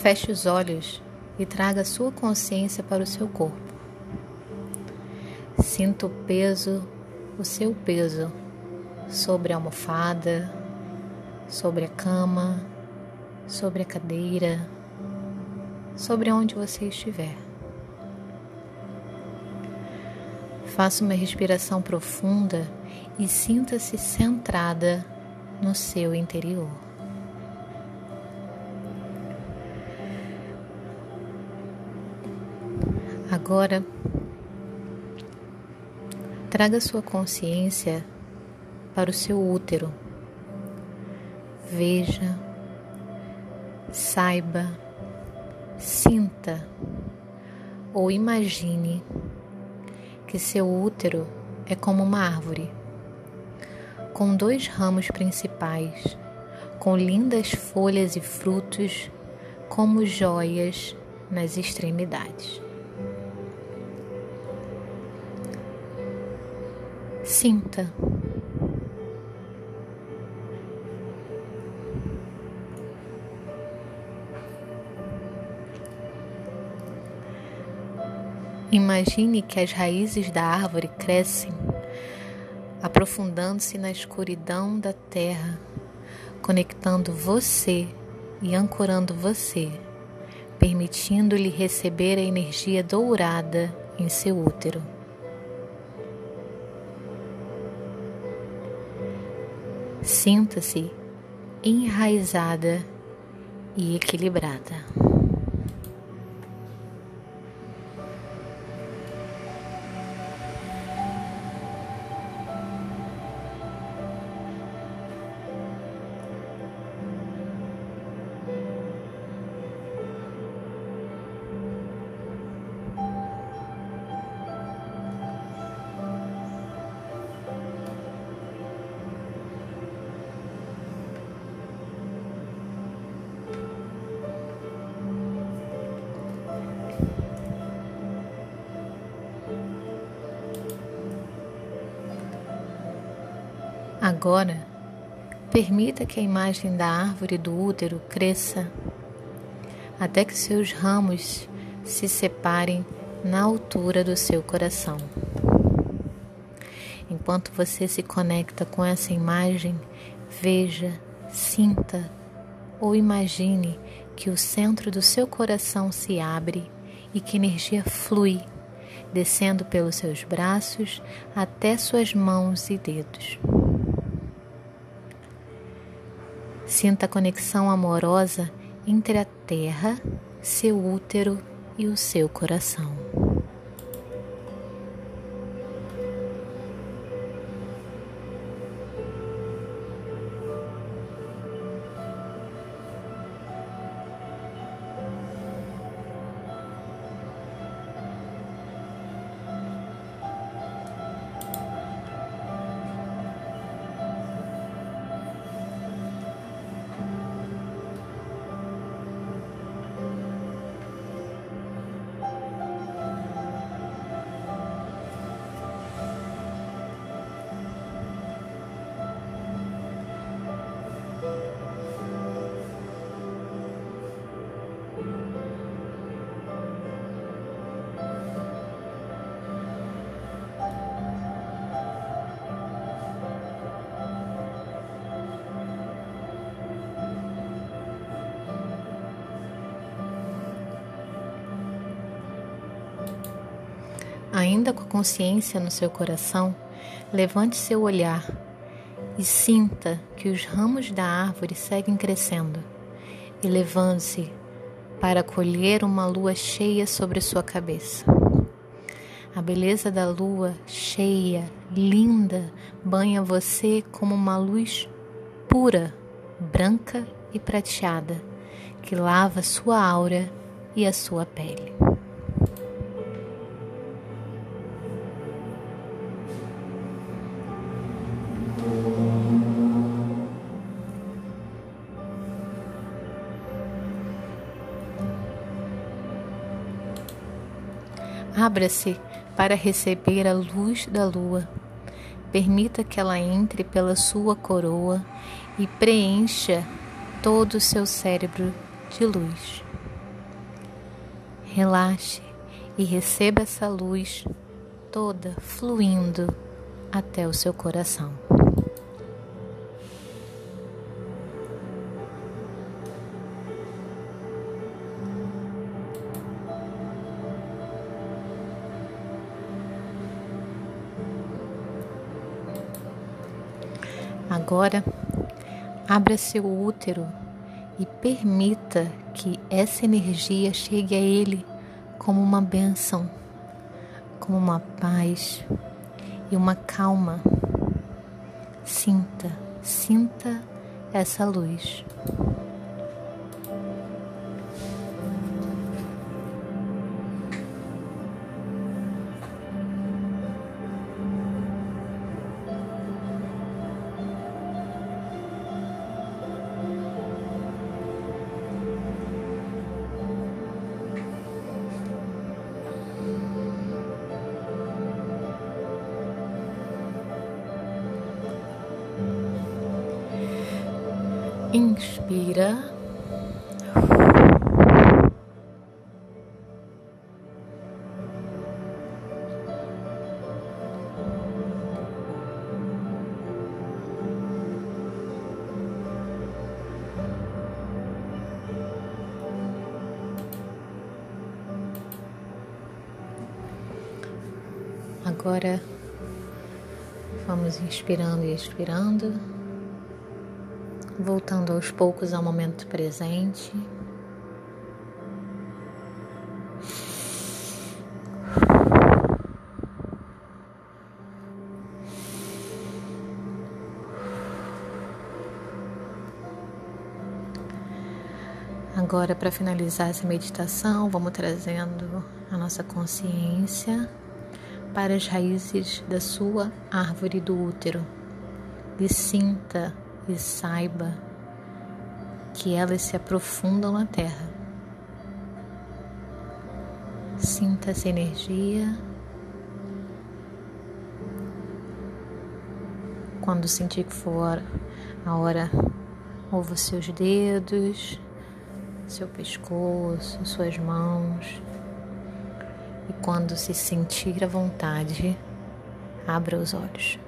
Feche os olhos e traga sua consciência para o seu corpo. Sinta o peso, o seu peso, sobre a almofada, sobre a cama, sobre a cadeira, sobre onde você estiver. Faça uma respiração profunda e sinta-se centrada no seu interior. Agora, traga sua consciência para o seu útero. Veja, saiba, sinta ou imagine que seu útero é como uma árvore, com dois ramos principais, com lindas folhas e frutos como joias nas extremidades. Sinta. Imagine que as raízes da árvore crescem, aprofundando-se na escuridão da terra, conectando você e ancorando você, permitindo-lhe receber a energia dourada em seu útero. Sinta-se enraizada e equilibrada. Agora, permita que a imagem da árvore do útero cresça até que seus ramos se separem na altura do seu coração. Enquanto você se conecta com essa imagem, veja, sinta ou imagine que o centro do seu coração se abre e que energia flui, descendo pelos seus braços até suas mãos e dedos. Sinta a conexão amorosa entre a terra, seu útero e o seu coração. Ainda com a consciência no seu coração, levante seu olhar e sinta que os ramos da árvore seguem crescendo, elevando-se para colher uma lua cheia sobre sua cabeça. A beleza da lua cheia, linda, banha você como uma luz pura, branca e prateada, que lava sua aura e a sua pele. Abra-se para receber a luz da lua. Permita que ela entre pela sua coroa e preencha todo o seu cérebro de luz. Relaxe e receba essa luz toda fluindo até o seu coração. Agora, abra seu útero e permita que essa energia chegue a ele como uma bênção, como uma paz e uma calma. Sinta, sinta essa luz. Inspira. Agora vamos inspirando e expirando voltando aos poucos ao momento presente. Agora, para finalizar essa meditação, vamos trazendo a nossa consciência para as raízes da sua árvore do útero e sinta e saiba que elas se aprofundam na terra. Sinta essa energia. Quando sentir que for a hora, mova seus dedos, seu pescoço, suas mãos. E quando se sentir à vontade, abra os olhos.